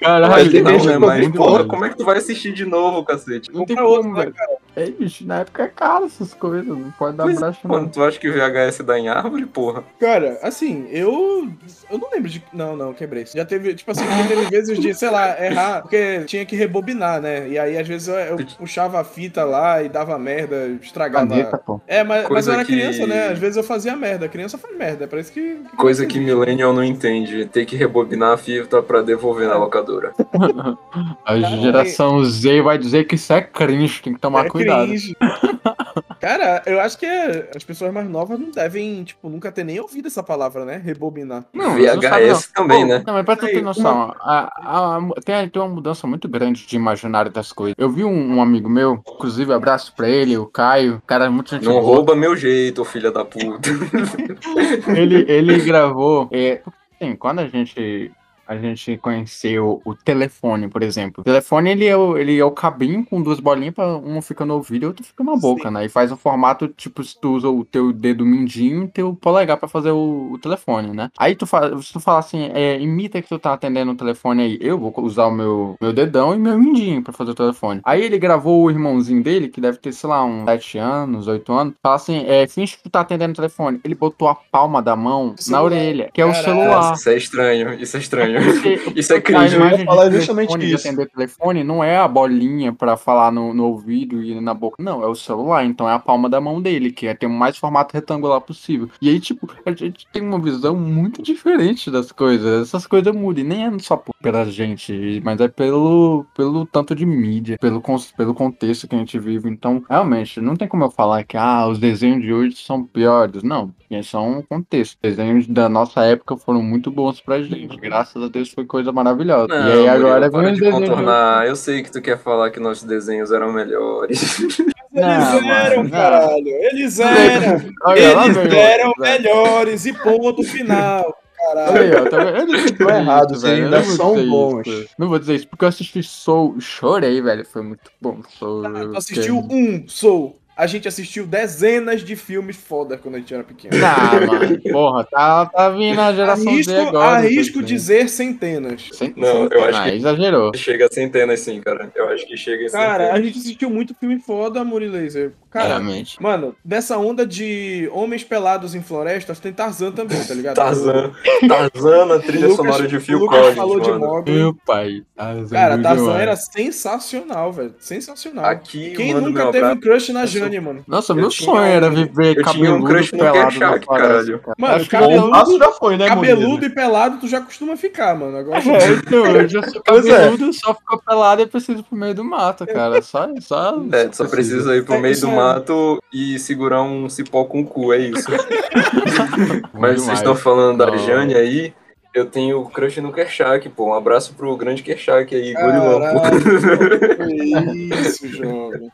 Caralho, não, né? Mas, porra, como é que tu vai assistir de novo, cacete? Não tem como, né, velho. É, bicho, na época é caro essas coisas, não pode dar Pois é, braço, Mano, não. tu acha que VHS dá em árvore, porra? Cara, assim, eu. Eu não lembro de. Não, não, quebrei. Já teve, tipo assim, teve vezes de, sei lá, errar, porque tinha que rebobinar, né? E aí, às vezes, eu, eu puxava a fita lá e dava merda, estragava. Caneta, pô. É, mas, mas eu era que- criança, né? Às vezes eu fazia merda. Criança faz merda. É por isso que. Coisa que Millennial não entende. Ter que rebobinar a fita pra devolver na locadora. A geração Z vai dizer que isso é cringe, tem que tomar é cuidado. Cringe. Cara, eu acho que as pessoas mais novas não devem, tipo, nunca ter nem ouvido essa palavra, né? Rebobinar. Não, você não sabe, VHS também, Pô, né? Não, mas pra tu ter noção, a, a- a- tem, tem uma mudança muito grande de imaginário das coisas. Eu vi um, um amigo meu, inclusive abraço pra ele, o Caio, cara muito gente Não boa. rouba meu jeito, filha da puta. ele, ele gravou. É, sim, quando a gente a gente conheceu o telefone, por exemplo. O telefone, ele é o, ele é o cabinho com duas bolinhas, pra um fica no ouvido e outro fica na boca, né? E faz um formato, tipo, se tu usa o teu dedo mindinho e teu polegar pra fazer o, o telefone, né? Aí tu fala, se tu falar assim, é, imita que tu tá atendendo o telefone aí, eu vou usar o meu, meu dedão e meu mindinho pra fazer o telefone. Aí ele gravou o irmãozinho dele, que deve ter, sei lá, uns 7 anos, 8 anos, fala assim, é, finge que tu tá atendendo o telefone. Ele botou a palma da mão na celular. orelha, que é o Caraca. celular. Nossa, isso é estranho, isso é estranho. Isso é a cringe. imagem ia falar de justamente telefone, isso. atender telefone não é a bolinha pra falar no, no ouvido e na boca. Não, é o celular. Então é a palma da mão dele, que é ter o mais formato retangular possível. E aí, tipo, a gente tem uma visão muito diferente das coisas. Essas coisas mudam. E nem é só por- pela gente, mas é pelo, pelo tanto de mídia, pelo, pelo contexto que a gente vive. Então, realmente, não tem como eu falar que ah, os desenhos de hoje são piores. Não, é só um contexto. Os desenhos da nossa época foram muito bons pra gente. Graças a Deus foi coisa maravilhosa. Não, e aí agora Murilo, os de contornar. Eu sei que tu quer falar que nossos desenhos eram melhores. Eles Não, eram, mano, não. caralho. Eles eram. Eles eram melhores. E ponto final. Caralho. Olha aí, ó, tá vendo? Eu não Tô sei errado, velho, eu ainda não vou são dizer bons. isso. Não vou dizer isso, porque eu assisti Soul, chorei, velho, foi muito bom. Soul, Ah, assistiu um, Soul. A gente assistiu dezenas de filmes foda quando a gente era pequeno. Ah, mano, porra, tá, tá vindo a geração Arrisco, Z agora. arrisco dizer centenas. Sem- Não, eu acho Ah, que- exagerou. Chega a centenas, sim, cara. Eu acho que chega a Cara, a centenas. gente assistiu muito filme foda, Muri Laser. Cara, Realmente. mano, dessa onda de homens pelados em florestas, tem Tarzan também, tá ligado? Tarzan. Tarzan na trilha Lucas- sonora de Phil Lucas Collins, falou de mano. Mogli. Meu pai. Tarzan Cara, é Tarzan demais. era sensacional, velho. Sensacional. Aqui, Quem mano, nunca teve um crush na mano? Nossa, Eu meu sonho era viver eu tinha um cabeludo crush pelado na caralho. cara. Mano, Acho cabeludo, passo já foi, né, cabeludo e pelado, tu já costuma ficar, mano. Agora, É, então, eu já sou é. cabeludo, só ficou pelado e preciso ir pro meio do mato, cara. Só, só, É, tu só precisa ir pro É, meio do é- mato e segurar um cipó com o cu, é isso. Mas vocês estão falando da. Jane aí, eu tenho crush no Kershak, pô. Um abraço pro grande Kershak aí, gorilão, isso, jovem.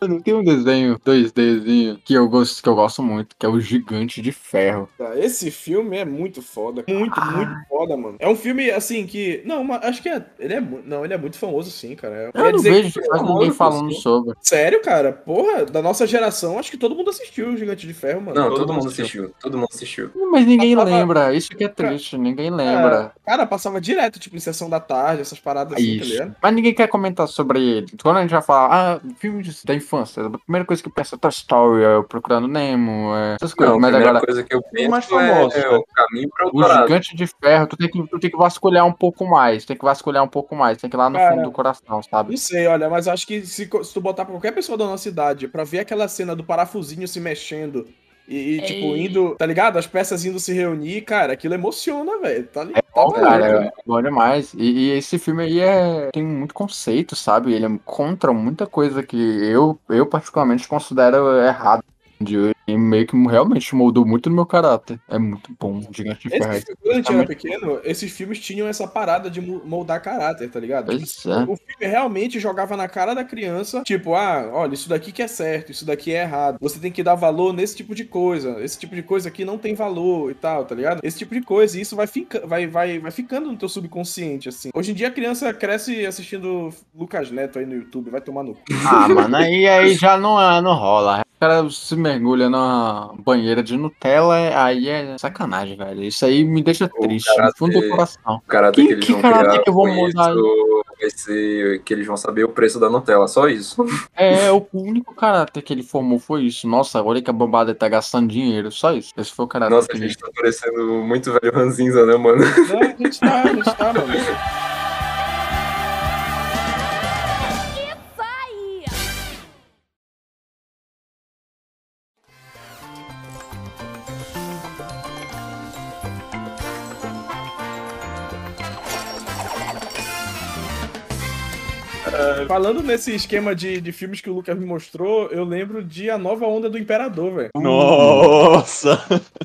Não tem um desenho 2Dzinho que eu gosto, que eu gosto muito, que é o Gigante de Ferro. Tá, Esse filme é muito foda. Muito, muito foda, mano. É um filme, assim, que... Não, mas acho que é... Ele é... Não, ele é muito famoso, sim, cara. Eu Eu não dizer vejo que- quase famoso, ninguém falando sim. sobre. Sério, cara? Porra, da nossa geração, acho que todo mundo assistiu o Gigante de Ferro, mano. Não, Todo todo mundo mundo assistiu. Todo mundo assistiu. Mas ninguém Passava- lembra, isso que é triste, ninguém lembra. É, cara, passava direto, tipo, em sessão da tarde, essas paradas assim, tá ligado? Mas ninguém quer comentar sobre ele. Quando a gente vai falar, ah, filme de- da infância, a primeira coisa que pensa é Toy Story, é o Procurando Nemo, é essas coisas. Não, a Mas primeira agora, coisa que eu penso mais famosos, é, né? o caminho pra o Eldorado. Gigante de Ferro, tu tem, que, tu tem que vasculhar um pouco mais, tem que vasculhar um pouco mais, tem que ir lá no Cara, fundo do coração, sabe? Não sei, olha, mas acho que se, se tu botar pra qualquer pessoa da nossa idade pra ver aquela cena do parafusinho se mexendo e, e, tipo, Ei. indo, tá ligado? As peças indo se reunir, cara, aquilo emociona, velho. Tá ligado? Bom, cara, é bom demais. E, e esse filme aí é, tem muito conceito, sabe? Ele é contra muita coisa que eu, eu particularmente considero errado de hoje. E meio que realmente moldou muito no meu caráter. É muito bom, Gigante de Ferro. Esse, quando a gente era pequeno, esses filmes tinham essa parada de moldar caráter, tá ligado? Tipo, Pois é. O filme realmente jogava na cara da criança, tipo, ah, olha, isso daqui que é certo, isso daqui é errado. Você tem que dar valor nesse tipo de coisa. Esse tipo de coisa aqui não tem valor e tal, tá ligado? Esse tipo de coisa. E isso vai, fica, vai, vai, vai ficando no teu subconsciente, assim. Hoje em dia a criança cresce assistindo Lucas Neto aí no YouTube, vai tomar no cu. Ah, mano, aí, aí já não, é- não rola. O cara se mergulha na banheira de Nutella, aí é sacanagem, velho. Isso aí me deixa triste, no fundo do coração. O caráter Que- que eles que criar que eu vou com mudar isso vai ser que eles vão saber o preço da Nutella, só isso. É, o único caráter que ele formou foi isso. Nossa, olha que a bombada tá gastando dinheiro, só isso. Esse foi o caráter Nossa, que a ele... gente tá parecendo muito velho ranzinza, né, mano? Não, a gente tá, a gente tá, mano. Falando nesse esquema de, de filmes que o Lucas me mostrou, eu lembro de A Nova Onda do Imperador, velho. Nossa!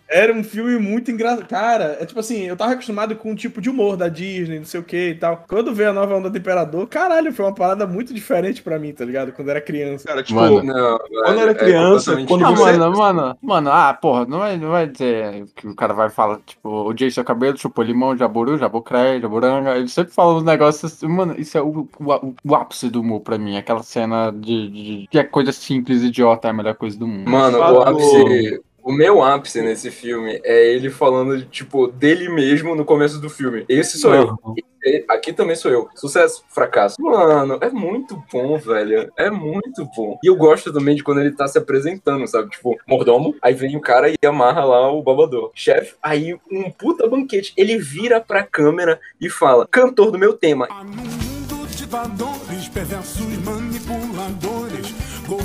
Era um filme muito engraçado. Cara, é tipo assim, eu tava acostumado com um tipo de humor da Disney, não sei o que e tal. Quando veio a nova onda do Imperador, caralho, foi uma parada muito diferente pra mim, tá ligado? Quando eu era criança. Cara, tipo, Mano. Não, Quando eu era criança, quando Ah, você- mano, mano, mano, ah, porra, não vai, não vai dizer que o cara vai falar, tipo, odiei seu cabelo, chupou limão, jaburu, jabucré, jaburanga. Ele sempre fala uns negócios assim, mano, isso é o, o, o ápice do humor pra mim. Aquela cena de, de que é coisa simples, idiota, é a melhor coisa do mundo. Mano, o ápice. O meu ápice nesse filme é ele falando, tipo, dele mesmo no começo do filme. Esse sou eu. E Aqui também sou eu. Sucesso, fracasso. Mano, é muito bom, velho. É muito bom. E eu gosto também de quando ele tá se apresentando, sabe? Tipo, mordomo, aí vem o cara e amarra lá o babador. Chefe, aí um puta banquete. Ele vira pra câmera e fala: cantor do meu tema. Há no mundo ditadores, perversos manipuladores,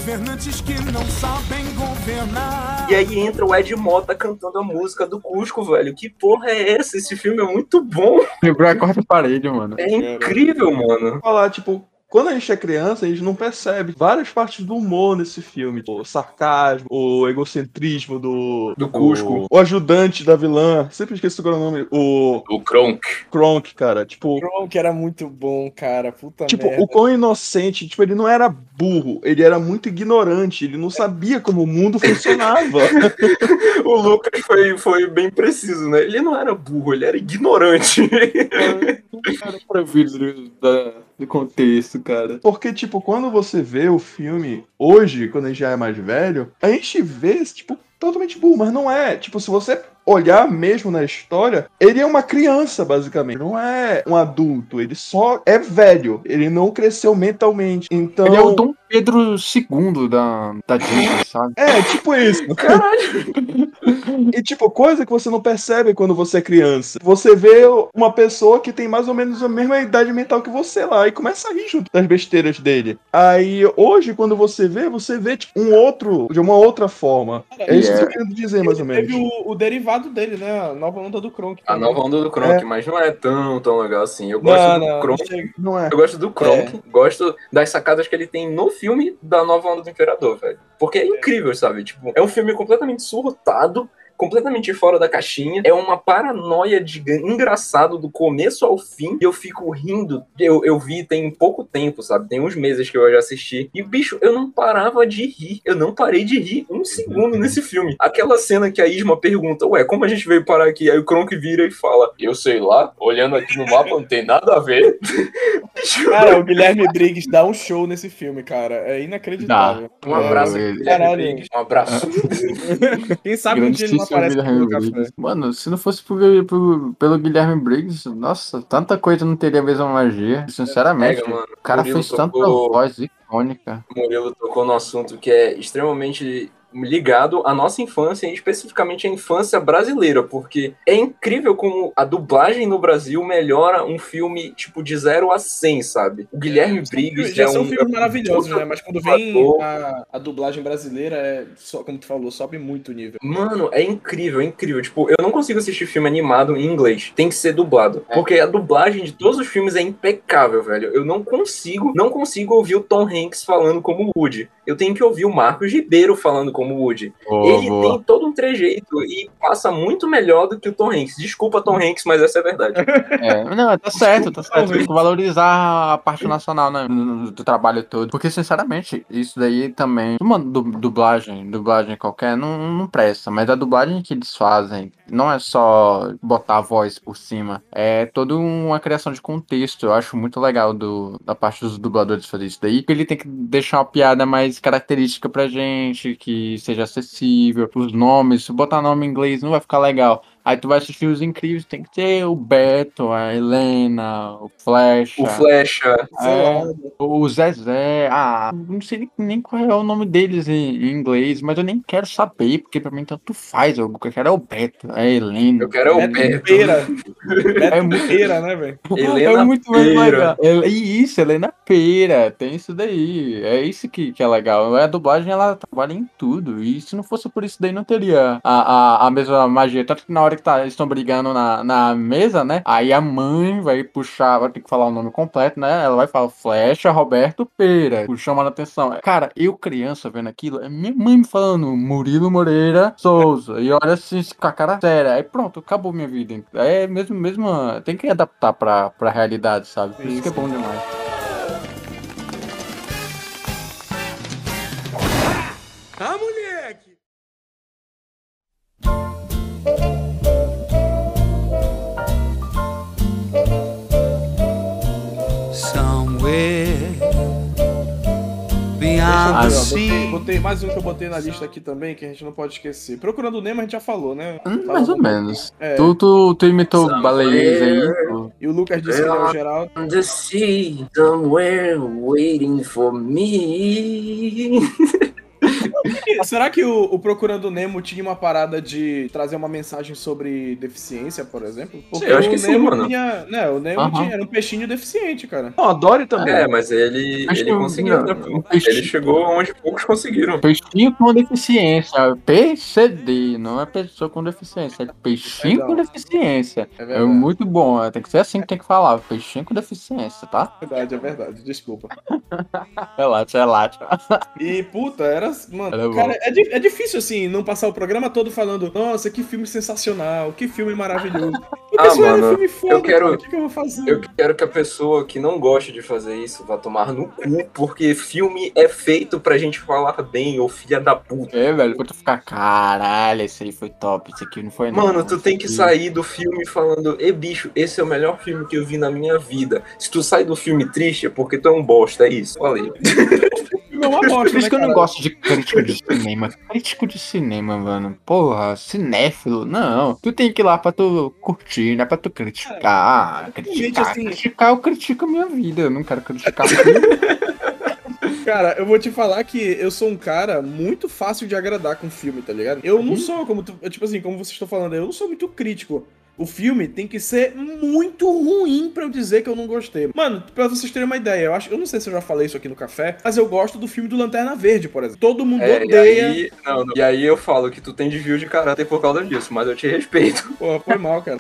governantes que não sabem governar. E aí entra o Ed Mota cantando a música do Cusco, velho. Que porra é essa? Esse filme é muito bom. Quebrou a quarta parede, mano. É incrível, mano. falar, tipo, quando a gente é criança, a gente não percebe várias partes do humor nesse filme. O sarcasmo, o egocentrismo do. Do Cusco. O, o ajudante da vilã. Sempre é o nome. O O Kronk. Kronk, cara. Tipo. que era muito bom, cara. Puta Tipo, merda. o quão inocente, tipo, ele não era burro, ele era muito ignorante, ele não sabia como o mundo funcionava. O Lucas foi, foi bem preciso, né? Ele não era burro, ele era ignorante. Cara, pra vir do, da- do contexto, cara. Porque, tipo, quando você vê o filme hoje, quando a gente já é mais velho, a gente vê, tipo, totalmente burro, mas não é. Tipo, se você olhar mesmo na história, ele é uma criança, basicamente. Não é um adulto, ele só é velho. Ele não cresceu mentalmente. Então. Ele é o Dom Pedro II da, da Disney, sabe? É, tipo isso. e tipo, coisa que você não percebe quando você é criança. Você vê uma pessoa que tem mais ou menos a mesma idade mental que você lá e começa a rir junto das besteiras dele. Aí, hoje, quando você vê, você vê tipo, um outro, de uma outra forma. É isso que eu tô querendo dizer, mais ou menos. Teve o, o derivado dele, né? A nova onda do Kronk. A nova onda do Kronk, É. mas não é tão, tão legal assim. Eu gosto Não, do não. Kronk. Não é. Eu gosto do Kronk, gosto das sacadas que ele tem no filme da Nova Onda do Imperador, velho. Porque é incrível, sabe? Tipo, é um filme completamente surtado, completamente fora da caixinha. É uma paranoia de engraçado do começo ao fim. E eu fico rindo. Eu, eu vi tem pouco tempo, sabe? Tem uns meses que eu já assisti. E, bicho, eu não parava de rir. Eu não parei de rir um segundo nesse filme. Aquela cena que a Isma pergunta, ué, como a gente veio parar aqui? Aí o Kronk vira e fala, eu sei lá, olhando aqui no mapa não tem nada a ver. Cara, o Guilherme Briggs dá um show nesse filme, cara. É inacreditável. Um abraço, É, Guilherme caralho. Briggs. Um abraço. Quem sabe um dia ele não aparece Guilherme. Briggs. Mano, se não fosse pelo Guilherme Briggs, nossa, tanta coisa não teria a mesma magia. Sinceramente, Pega, o cara Murilo fez tanta tocou- voz icônica. O Murilo tocou no assunto que é extremamente ligado à nossa infância e especificamente à infância brasileira, porque é incrível como a dublagem no Brasil melhora um filme tipo de 0 a 100, sabe? O Guilherme Briggs Já é são um filmes maravilhosos, puta né? Mas quando vem a, a dublagem brasileira, é só, como tu falou, sobe muito o nível. Mano, é incrível, é incrível. Tipo, eu não consigo assistir filme animado em inglês. Tem que ser dublado. Porque a dublagem de todos os filmes é impecável, velho. Eu não consigo, não consigo ouvir o Tom Hanks falando como Woody. Eu tenho que ouvir o Marcos Ribeiro falando como Woody. Boa, Ele boa. tem todo um trejeito e passa muito melhor do que o Tom Hanks. Desculpa, Tom Hanks, mas essa é a verdade. É, não, tá certo, tá certo. Tem que valorizar a parte nacional, né? Do, trabalho todo. Porque, sinceramente, isso daí também. Uma du- dublagem, dublagem qualquer, não, não presta. Mas a dublagem que eles fazem não é só botar a voz por cima. É toda uma criação de contexto. Eu acho muito legal do, da parte dos dubladores fazer isso daí. Porque ele tem que deixar uma piada mais característica pra gente, que seja acessível. Os nomes, se botar nome em inglês não vai ficar legal. Aí tu vai assistir os incríveis, tem que ter o Beto, a Helena, o Flecha, O Flecha. é, o Zezé. Ah, não sei nem, qual é o nome deles em, em inglês, mas eu nem quero saber, porque pra mim tanto faz. Eu, eu quero é o Beto, a Helena. Eu quero é o Beto Beto. Peira. É Beto muito- Peira, né, velho? Helena é muito mais Pera. legal. É, isso, Helena Pera, tem isso daí. É isso que, que é legal. A dublagem ela trabalha em tudo. E se não fosse por isso daí, não teria a, a, a mesma magia. Tanto que na hora que tá, estão brigando na, na mesa, né? Aí a mãe vai puxar, vai ter que falar o nome completo, né? Ela vai falar Flecha Roberto Pereira, chamando a atenção. Cara, eu criança vendo aquilo, é minha mãe me falando Murilo Moreira Souza. E olha assim, com a cara séria. Aí pronto, acabou minha vida. É mesmo, mesmo, tem que adaptar pra, pra realidade, sabe? Por isso que é bom demais. Ah, moleque! Ó, sea. botei, botei mais um que eu botei na lista aqui também, que a gente não pode esquecer. Procurando o Nemo, a gente já falou, né? Hum, mais ou no- menos. É. Tu, tu, tu imitou baleias aí? tu- E o Lucas disse que é o Geraldo. On the sea, somewhere waiting for me. Será que o, o Procurando o Nemo tinha uma parada de trazer uma mensagem sobre deficiência, por exemplo? Porque eu acho o que sim, Nemo mano. tinha. Né, o Nemo Aham. tinha, era um peixinho deficiente, cara. Não, a Dory também. É, mas ele, Acho ele conseguiu, né? Ele chegou onde poucos conseguiram. Peixinho com deficiência. PCD, não é pessoa com deficiência. É peixinho com Legal. deficiência. É É muito bom. é, Tem que ser assim que tem que falar. Peixinho com deficiência, tá? É verdade, é verdade. Desculpa. Relaxa, relaxa. E, puta, era. Mano, bom. cara, é, di- é difícil, assim, não passar o programa todo falando, nossa, que filme sensacional, que filme maravilhoso. Porque Ah, isso era um mano, filme foda, eu quero- cara, O que, que eu vou fazer? Eu quero que a pessoa que não gosta de fazer isso vá tomar no cu, porque filme é feito pra gente falar bem, ô filha da puta. É, velho, pra tu ficar, caralho, esse aí foi top, esse aqui não foi não. Mano, tu tem que aqui- sair do filme falando, e bicho, esse é o melhor filme que eu vi na minha vida. Se tu sai do filme triste, é porque tu é um bosta, é isso. Falei. Não é uma Por bosta, isso né, que eu não gosto de crítico de cinema. Crítico de cinema, mano. Porra, cinéfilo. Não. Tu tem que ir lá pra tu curtir, não é pra tu criticar. gente, criticar. assim- Criticar, eu critico a minha vida. Eu não quero criticar a. Cara, eu vou te falar que eu sou um cara muito fácil de agradar com filme, tá ligado? Eu Uhum. não sou, como tu, tipo assim, como vocês estão falando, eu não sou muito crítico. O filme tem que ser muito ruim pra eu dizer que eu não gostei. Mano, pra vocês terem uma ideia, eu acho, eu não sei se eu já falei isso aqui no café, mas eu gosto do filme do Lanterna Verde, por exemplo. Todo mundo É, e, odeia. aí, não, não. e aí eu falo que tu tem desvio de caráter por causa disso, mas eu te respeito. Pô, foi mal, cara.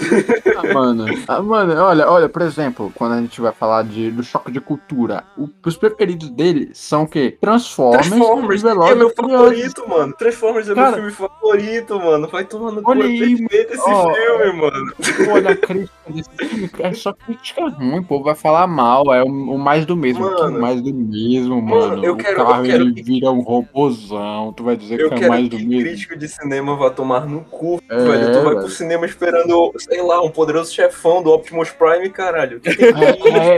Ah, mano. Ah, mano, olha, olha, por exemplo, quando a gente vai falar de, do choque de cultura, o- os preferidos dele são o quê? Transformers, Transformers e Velozes é meu e favorito, mano. Transformers é Cara, meu filme favorito, mano. Vai tomando cu, olha é perfeito esse ó. filme, mano. Olha, a crítica desse filme é só crítica ruim, pô. Vai falar mal, é o, o mais do mesmo. Mano. mais do mesmo, Mano, mano. eu o quero- eu carro quero ele vira um robôzão. Tu vai dizer Eu que é mais do que mesmo. crítico de cinema vá tomar no cu, É, velho. Tu vai velho. pro cinema esperando, sei lá, um poderoso chefão do Optimus Prime, caralho. Tem que É,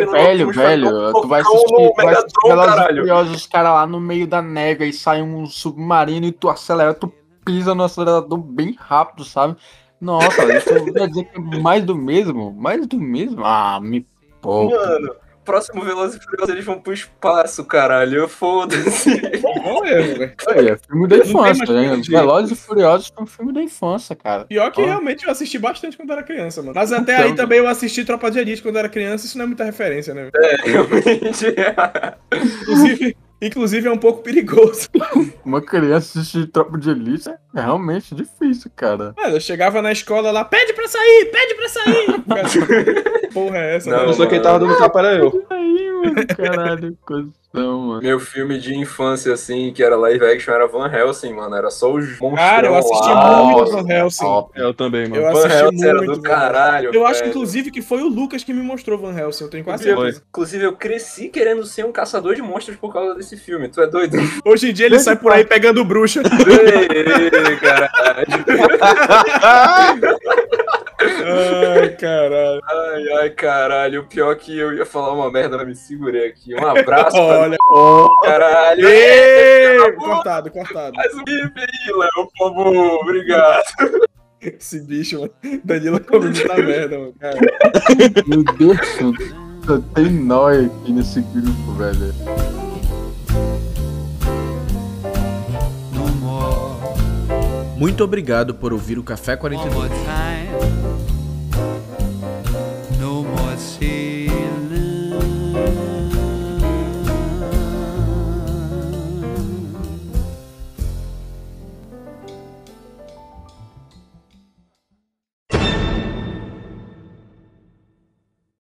o velho, Optimus velho, um tu vai assistir, tu vai assistir Velozes e os caras lá no meio da neve, aí sai um submarino e tu acelera, tu pisa no acelerador bem rápido, sabe? Nossa, isso quer dizer que é mais do mesmo? Mais do mesmo? Ah, me poupa. Mano, próximo Velozes e Furiosos eles vão pro espaço, caralho. Foda-se. Aí, é filme da infância, né? Velozes e Furiosos foi um filme da infância, cara. Pior que Ó. realmente eu assisti bastante quando era criança, mano. Mas até Então, aí também eu assisti Tropa de Elite quando era criança, isso não é muita referência, né? É, realmente. Inclusive, inclusive é um pouco perigoso. Uma criança assistir Tropa de Elite é realmente difícil, cara. Mano, eu chegava na escola lá, pede pra sair, pede pra sair. Cara, Porra, é essa? Não, mano? Só quem tava dando tapa era eu. Mano, caralho, coisa, mano. Meu filme de infância, assim, que era live action, era Van Helsing, mano. Era só os monstros. Cara, eu assisti lá. muito Van Helsing. Eu também, mano. Eu Van assisti Helsing era muito. do Van caralho. Helsing. Eu acho, velho. inclusive, que foi o Lucas que me mostrou Van Helsing, eu tenho quase Foi. certeza. Inclusive, eu cresci querendo ser um caçador de monstros por causa desse filme. Tu é doido? Hoje em dia ele sai por aí pegando bruxa. Ei, caralho. Ai, caralho. Ai, ai, caralho. O pior é que eu ia falar uma merda, mas me segurei aqui. Um abraço pra Olha. caralho. Ê, cortado, cortado. Faz um gif aí, Léo, por favor. Obrigado. Esse bicho, mano. Danilo come muita merda, mano. Cara. Meu Deus, só tem nó aqui nesse grupo, velho. Muito obrigado por ouvir o Café one 42. more time. tea.